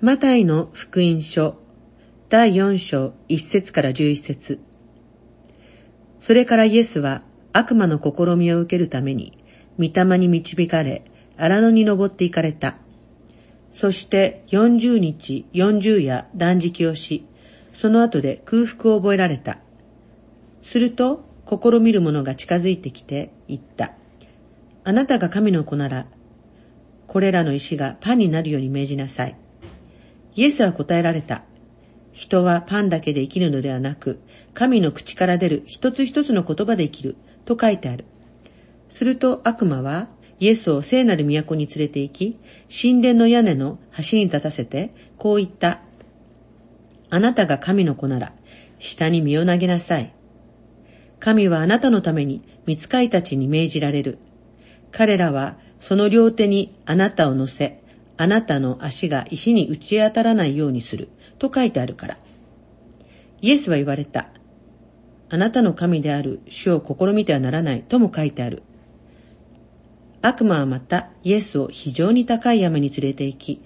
マタイの福音書第4章1節から11節それからイエスは悪魔の試みを受けるために、御霊に導かれ、荒野に登って行かれた。そして40日40夜断食をし、その後で空腹を覚えられた。すると、試みる者が近づいてきて言った。あなたが神の子なら、これらの石がパンになるように命じなさい。イエスは答えられた。人はパンだけで生きるのではなく、神の口から出る一つ一つの言葉で生きる、と書いてある。すると悪魔は、イエスを聖なる都に連れて行き、神殿の屋根の端に立たせて、こう言った。あなたが神の子なら、下に身を投げなさい。神はあなたのために見つかいたちに命じられる。彼らはその両手にあなたを乗せ、あなたの足が石に打ち当たらないようにする。と書いてあるから。イエスは言われた。あなたの神である主を試みてはならないとも書いてある。悪魔はまたイエスを非常に高い山に連れて行き、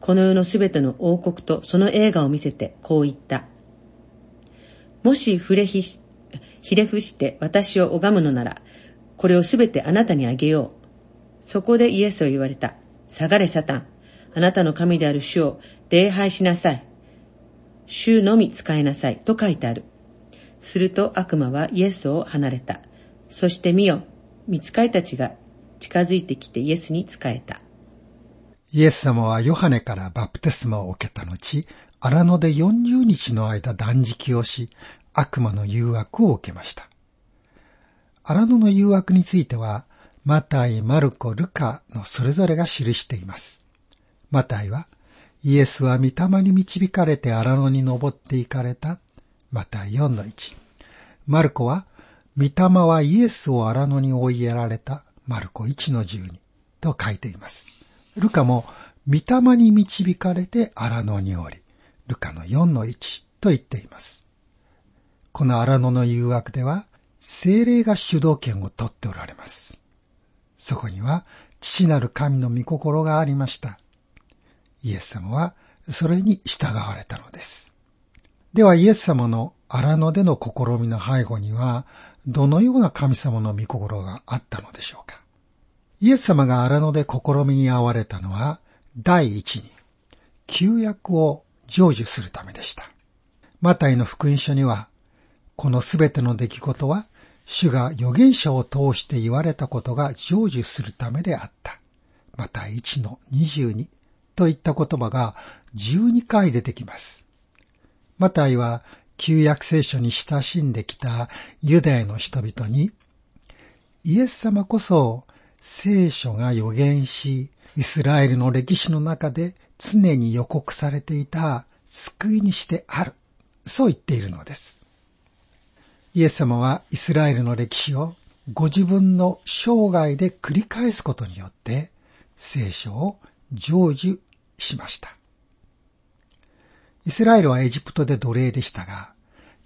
この世のすべての王国とその映画を見せてこう言った。もし触れひ、ひれ伏して私を拝むのなら、これをすべてあなたにあげよう。そこでイエスは言われた。下がれサタン。あなたの神である主を礼拝しなさい。主のみ使いなさい。と書いてある。すると悪魔はイエスを離れた。そして見よ、見つかいたちが近づいてきてイエスに仕えた。イエス様はヨハネからバプテスマを受けた後、荒野で40日の間断食をし、悪魔の誘惑を受けました。荒野の誘惑については、マタイ、マルコ、ルカのそれぞれが記しています。マタイは、イエスは御霊に導かれて荒野に登って行かれた。マタイ4の1。マルコは、御霊はイエスを荒野に追いやられた。マルコ1の12と書いています。ルカも、御霊に導かれて荒野におり、ルカの4の1と言っています。この荒野の誘惑では、精霊が主導権を取っておられます。そこには父なる神の御心がありました。イエス様はそれに従われたのです。ではイエス様の荒野での試みの背後には、どのような神様の御心があったのでしょうか。イエス様が荒野で試みに遭われたのは、第一に、旧約を成就するためでした。マタイの福音書には、このすべての出来事は主が預言者を通して言われたことが成就するためであった。また1の22といった言葉が12回出てきます。マタイは旧約聖書に親しんできたユダヤの人々に、イエス様こそ聖書が予言し、イスラエルの歴史の中で常に予告されていた救いにしてある。そう言っているのです。イエス様はイスラエルの歴史をご自分の生涯で繰り返すことによって聖書を成就しました。イスラエルはエジプトで奴隷でしたが、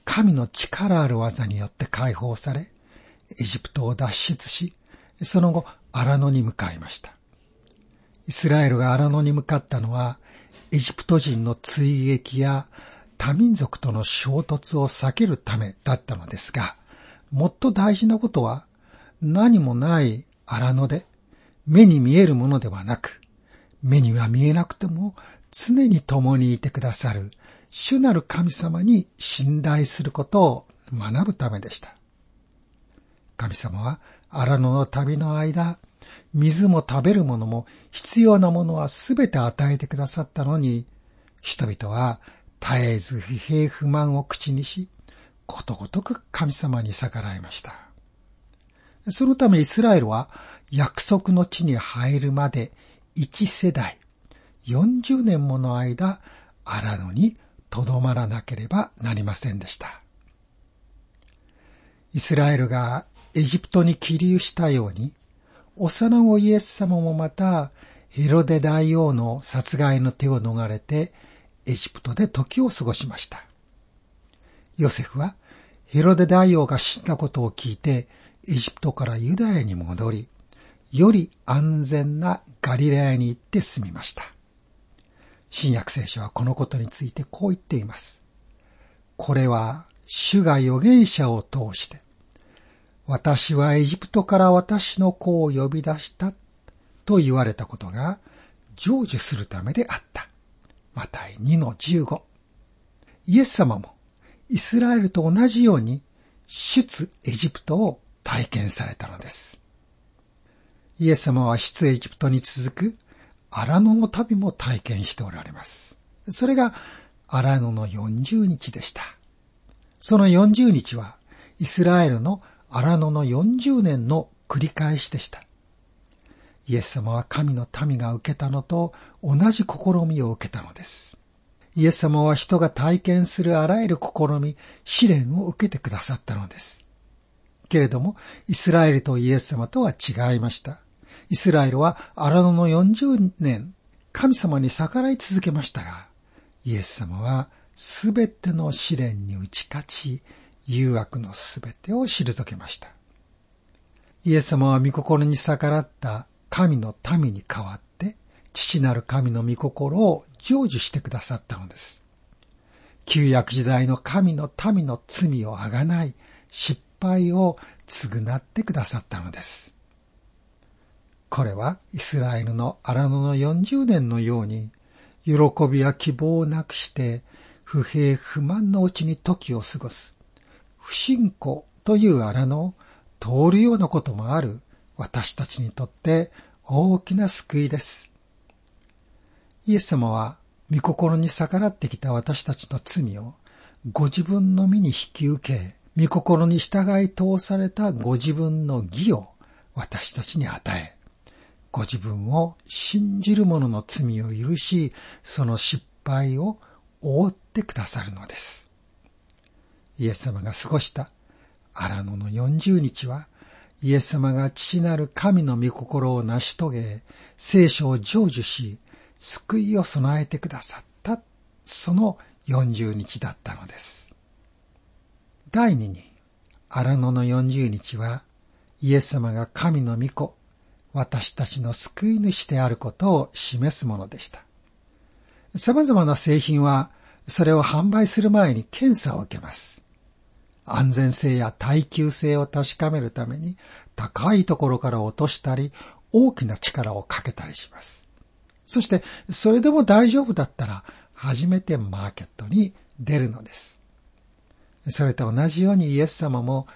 神の力ある技によって解放され、エジプトを脱出し、その後、荒野に向かいました。イスラエルが荒野に向かったのは、エジプト人の追撃や多民族との衝突を避けるためだったのですが、もっと大事なことは何もない荒野で目に見えるものではなく、目には見えなくても常に共にいてくださる主なる神様に信頼することを学ぶためでした。神様は荒野の旅の間、水も食べるものも必要なものはすべて与えてくださったのに、人々は絶えず不平不満を口にし、ことごとく神様に逆らいました。そのためイスラエルは約束の地に入るまで一世代、40年もの間、荒野にとどまらなければなりませんでした。イスラエルがエジプトに起立したように、幼子イエス様もまたヘロデ大王の殺害の手を逃れてエジプトで時を過ごしました。ヨセフはヘロデ大王が死んだことを聞いてエジプトからユダヤに戻り、より安全なガリラヤに行って住みました。新約聖書はこのことについてこう言っています。これは主が預言者を通して、私はエジプトから私の子を呼び出したと言われたことが成就するためであった。マタイ2の15。イエス様もイスラエルと同じように出エジプトを体験されたのです。イエス様は出エジプトに続く荒野の旅も体験しておられます。それが荒野の40日でした。その40日はイスラエルの荒野の40年の繰り返しでした。イエス様は神の民が受けたのと同じ試みを受けたのです。イエス様は人が体験するあらゆる試み、試練を受けてくださったのです。けれども、イスラエルとイエス様とは違いました。イスラエルは荒野の40年、神様に逆らい続けましたが、イエス様はすべての試練に打ち勝ち、誘惑のすべてを退けました。イエス様は御心に逆らった神の民に代わって、父なる神の御心を成就してくださったのです。旧約時代の神の民の罪をあがない、失敗を償ってくださったのです。これはイスラエルの荒野の40年のように、喜びや希望をなくして不平不満のうちに時を過ごす、不信仰という荒野を通るようなこともある私たちにとって大きな救いです。イエス様は御心に逆らってきた私たちの罪をご自分の身に引き受け、御心に従い通されたご自分の義を私たちに与え、ご自分を信じる者の罪を許し、その失敗を覆ってくださるのです。イエス様が過ごした荒野の40日は、イエス様が父なる神の御心を成し遂げ、聖書を成就し、救いを備えてくださった、その40日だったのです。第二に、荒野の40日は、イエス様が神の御子、私たちの救い主であることを示すものでした。様々な製品は、それを販売する前に検査を受けます。安全性や耐久性を確かめるために高いところから落としたり大きな力をかけたりします。そしてそれでも大丈夫だったら初めてマーケットに出るのです。それと同じようにイエス様も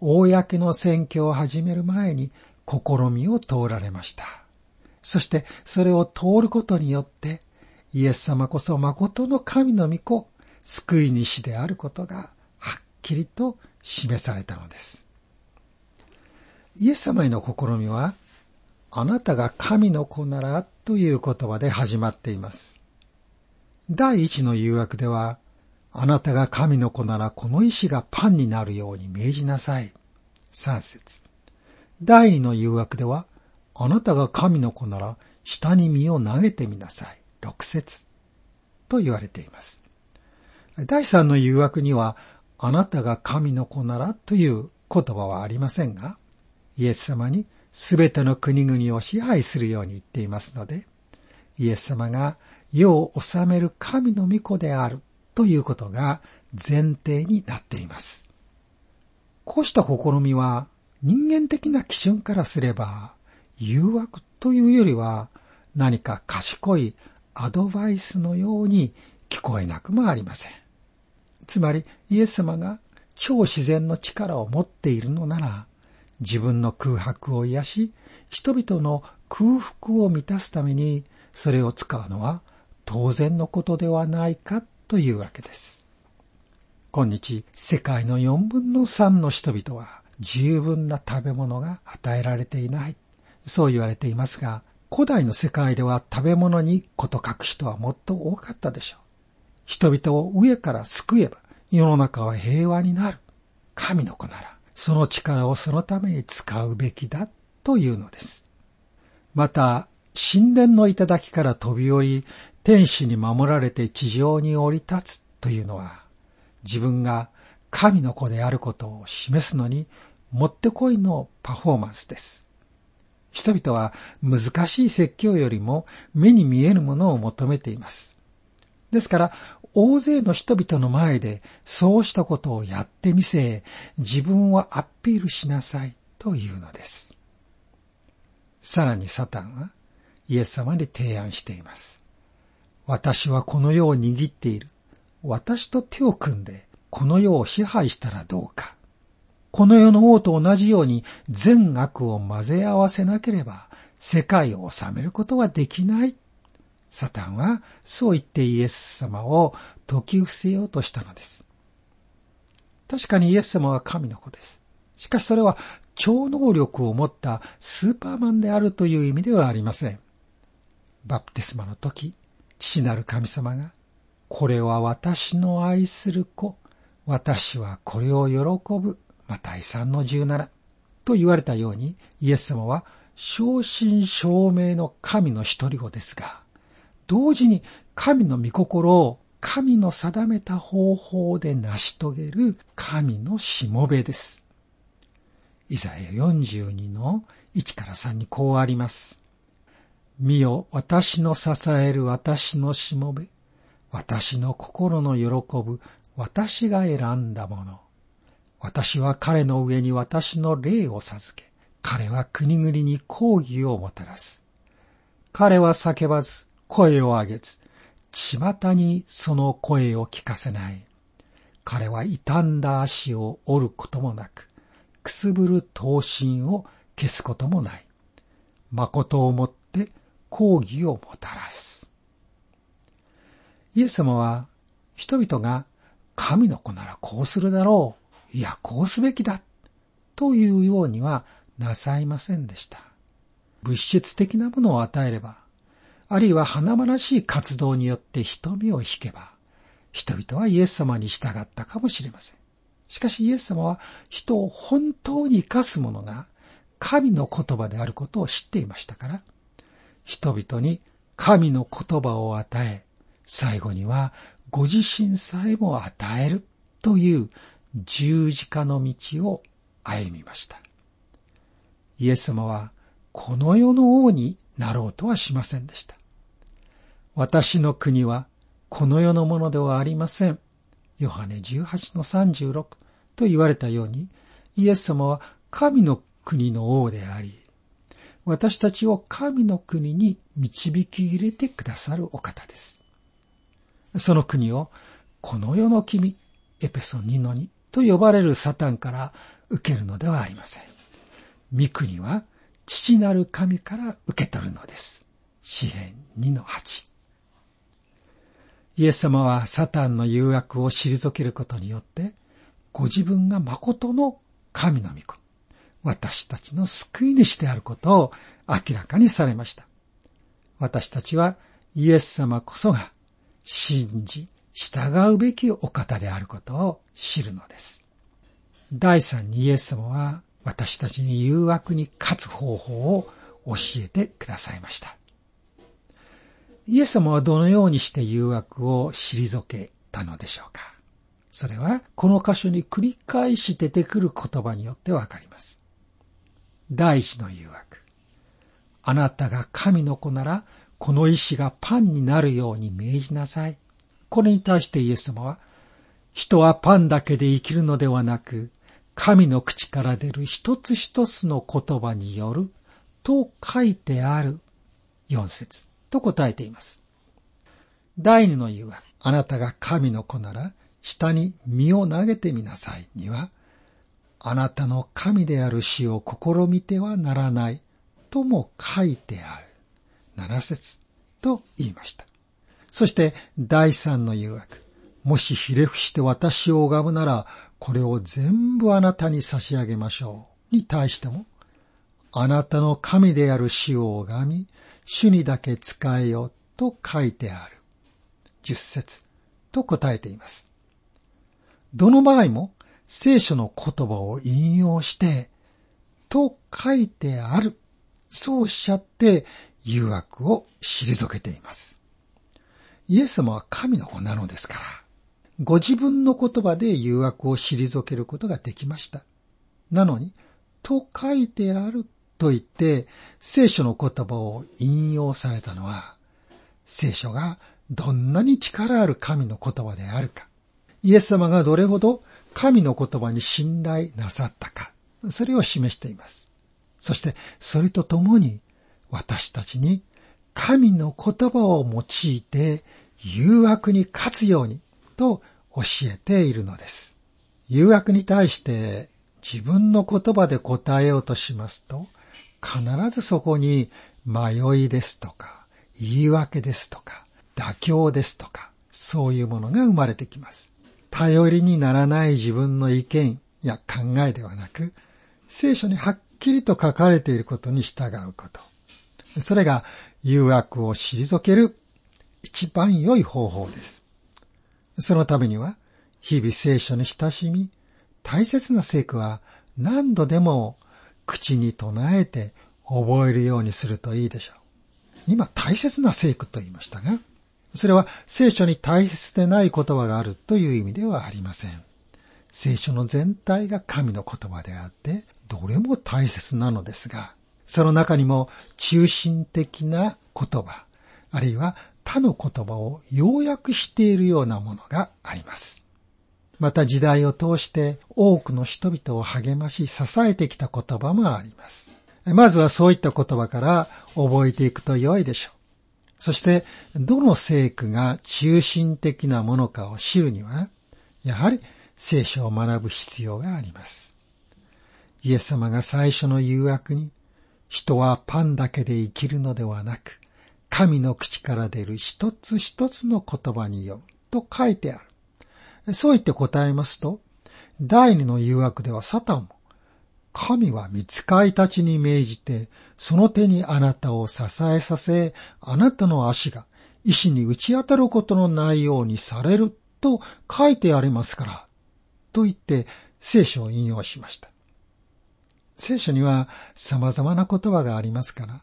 公の選挙を始める前に試みを通られました。そしてそれを通ることによってイエス様こそ誠の神の御子、救い主であることがはっきりと示されたのです。イエス様への試みは、あなたが神の子ならという言葉で始まっています。第一の誘惑では、あなたが神の子ならこの石がパンになるように命じなさい。三節。第二の誘惑では、あなたが神の子なら下に身を投げてみなさい。六節。と言われています。第三の誘惑には、あなたが神の子ならという言葉はありませんが、イエス様にすべての国々を支配するように言っていますので、イエス様が世を治める神の御子であるということが前提になっています。こうした試みは人間的な基準からすれば誘惑というよりは何か賢いアドバイスのように聞こえなくもありません。つまりイエス様が超自然の力を持っているのなら、自分の空白を癒し、人々の空腹を満たすためにそれを使うのは当然のことではないかというわけです。今日、世界の4分の3の人々は十分な食べ物が与えられていない。そう言われていますが、古代の世界では食べ物にこと書く人はもっと多かったでしょう。人々を上から救えば世の中は平和になる。神の子なら、その力をそのために使うべきだというのです。また、神殿の頂から飛び降り、天使に守られて地上に降り立つというのは、自分が神の子であることを示すのに、もってこいのパフォーマンスです。人々は難しい説教よりも目に見えるものを求めています。ですから、大勢の人々の前でそうしたことをやってみせ、自分をアピールしなさいというのです。さらにサタンはイエス様に提案しています。私はこの世を握っている。私と手を組んでこの世を支配したらどうか。この世の王と同じように善悪を混ぜ合わせなければ世界を治めることはできない。サタンはそう言ってイエス様を解き伏せようとしたのです。確かにイエス様は神の子です。しかしそれは超能力を持ったスーパーマンであるという意味ではありません。バプテスマの時、父なる神様が、これは私の愛する子、私はこれを喜ぶ、マタイ3の17と言われたように、イエス様は正真正銘の神の一人子ですが、同時に神の御心を神の定めた方法で成し遂げる神のしもべです。イザヤ42の1から3にこうあります。見よ、私の支える私のしもべ、私の心の喜ぶ私が選んだもの。私は彼の上に私の霊を授け、彼は国々に抗議をもたらす。彼は叫ばず、声を上げず、巷にその声を聞かせない。彼は傷んだ足を折ることもなく、くすぶる刀身を消すこともない。誠をもって抗議をもたらす。イエス様は人々が神の子ならこうするだろう。いや、こうすべきだ。というようにはなさいませんでした。物質的なものを与えれば、あるいは華々しい活動によって瞳を引けば、人々はイエス様に従ったかもしれません。しかしイエス様は人を本当に生かすものが神の言葉であることを知っていましたから、人々に神の言葉を与え、最後にはご自身さえも与えるという十字架の道を歩みました。イエス様はこの世の王になろうとはしませんでした。私の国はこの世のものではありません。ヨハネ18の36と言われたように、イエス様は神の国の王であり、私たちを神の国に導き入れてくださるお方です。その国をこの世の君、エペソ2の2と呼ばれるサタンから受けるのではありません。御国は父なる神から受け取るのです。詩編2の8。イエス様はサタンの誘惑を退けることによって、ご自分が誠の神の御子、私たちの救い主であることを明らかにされました。私たちはイエス様こそが信じ、従うべきお方であることを知るのです。第三にイエス様は私たちに誘惑に勝つ方法を教えてくださいました。イエス様はどのようにして誘惑を退けたのでしょうかそれはこの箇所に繰り返し出てくる言葉によってわかります。第一の誘惑。あなたが神の子ならこの石がパンになるように命じなさい。これに対してイエス様は、人はパンだけで生きるのではなく、神の口から出る一つ一つの言葉によると書いてある四節と答えています。第二の言うは、あなたが神の子なら下に身を投げてみなさいには、あなたの神である死を試みてはならないとも書いてある。七節と言いました。そして第三の誘惑。もしひれ伏して私を拝むなら、これを全部あなたに差し上げましょう。に対しても、あなたの神である死を拝み、主にだけ使えよと書いてある。十節と答えています。どの場合も聖書の言葉を引用して、と書いてある。そうおっしゃって誘惑を退けています。イエス様は神の子なのですから、ご自分の言葉で誘惑を退けることができました。なのに、と書いてあると言って聖書の言葉を引用されたのは、聖書がどんなに力ある神の言葉であるか、イエス様がどれほど神の言葉に信頼なさったか、それを示しています。そして、それとともに、私たちに神の言葉を用いて誘惑に勝つようにと教えているのです。誘惑に対して自分の言葉で答えようとしますと、必ずそこに迷いですとか、言い訳ですとか、妥協ですとか、そういうものが生まれてきます。頼りにならない自分の意見や考えではなく、聖書にはっきりと書かれていることに従うこと。それが誘惑を退ける一番良い方法です。そのためには、日々聖書に親しみ、大切な聖句は何度でも口に唱えて覚えるようにするといいでしょう。今大切な聖句と言いましたが、それは聖書に大切でない言葉があるという意味ではありません。聖書の全体が神の言葉であって、どれも大切なのですが、その中にも中心的な言葉、あるいは他の言葉を要約しているようなものがあります。また時代を通して多くの人々を励まし支えてきた言葉もあります。まずはそういった言葉から覚えていくと良いでしょう。そして、どの聖句が中心的なものかを知るには、やはり聖書を学ぶ必要があります。イエス様が最初の誘惑に、人はパンだけで生きるのではなく、神の口から出る一つ一つの言葉によると書いてある。そう言って答えますと、第二の誘惑ではサタンも、神は見つかいたちに命じて、その手にあなたを支えさせ、あなたの足が石に打ち当たることのないようにされると書いてありますから、と言って聖書を引用しました。聖書には様々な言葉がありますから、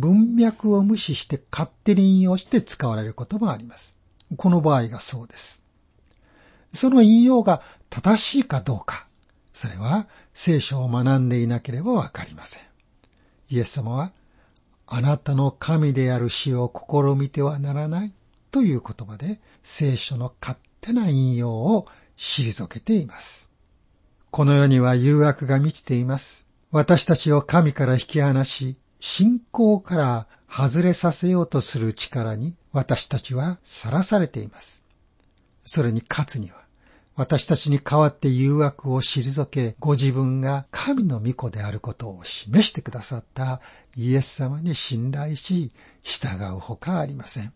文脈を無視して勝手に引用して使われることもあります。この場合がそうです。その引用が正しいかどうか、それは聖書を学んでいなければわかりません。イエス様は、あなたの神である死を試みてはならないという言葉で聖書の勝手な引用を退けています。この世には誘惑が満ちています。私たちを神から引き離し、信仰から外れさせようとする力に私たちはさらされています。それに勝つには、私たちに代わって誘惑を退け、ご自分が神の御子であることを示してくださったイエス様に信頼し、従うほかありません。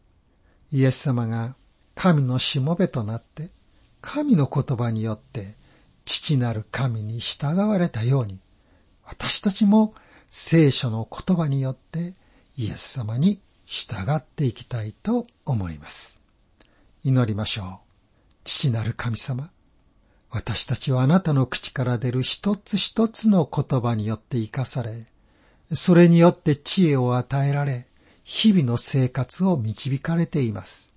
イエス様が神のしもべとなって、神の言葉によって父なる神に従われたように、私たちも聖書の言葉によってイエス様に従っていきたいと思います。祈りましょう。父なる神様。私たちはあなたの口から出る一つ一つの言葉によって生かされ、それによって知恵を与えられ、日々の生活を導かれています。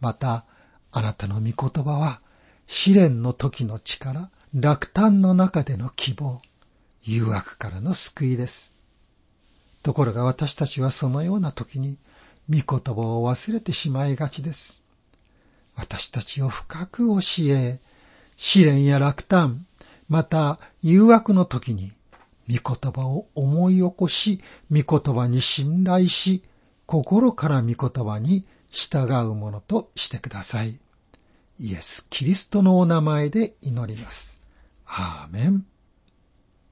また、あなたの御言葉は、試練の時の力、落胆の中での希望、誘惑からの救いです。ところが私たちはそのような時に、御言葉を忘れてしまいがちです。私たちを深く教え、試練や落胆、また誘惑の時に、御言葉を思い起こし、御言葉に信頼し、心から御言葉に従うものとしてください。イエス・キリストのお名前で祈ります。アーメン。